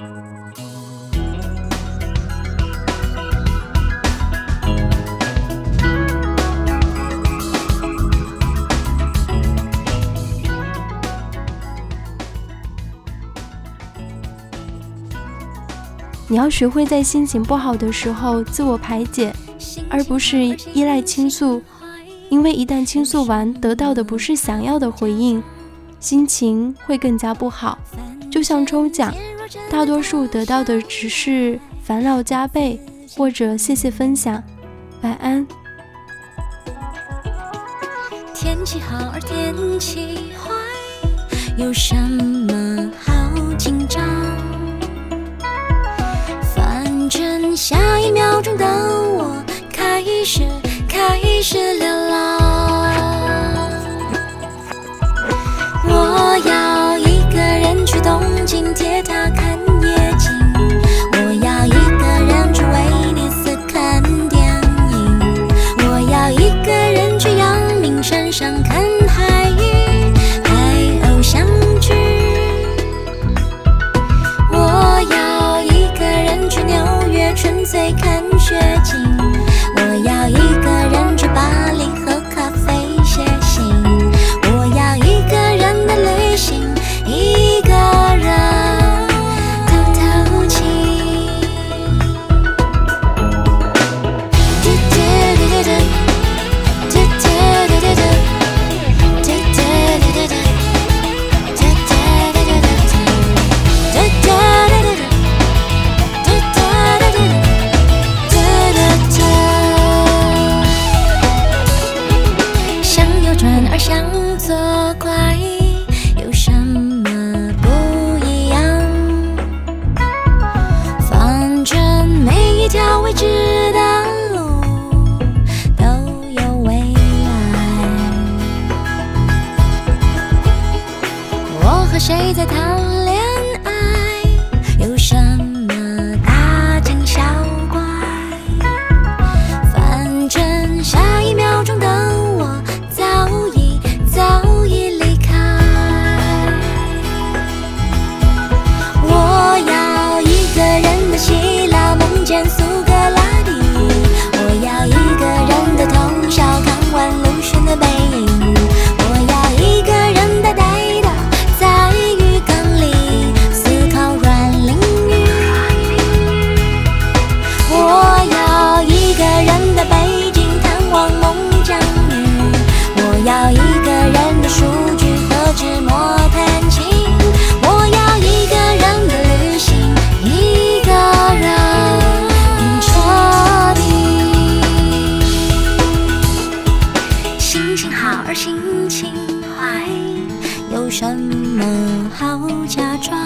你要学会在心情不好的时候自我排解，而不是依赖倾诉，因为一旦倾诉完得到的不是想要的回应，心情会更加不好。就像抽奖，大多数得到的只是烦恼加倍或者谢谢分享。晚安。天气好而天气坏，有什么好紧张？反正下一秒钟的我开始开始流浪，想看未知的路都有未来。我和谁在谈恋爱？有什么大惊小怪？反正下一秒钟的我早已早已离开。我要一个人的希腊梦见苏幸好，而心情坏，有什么好假装？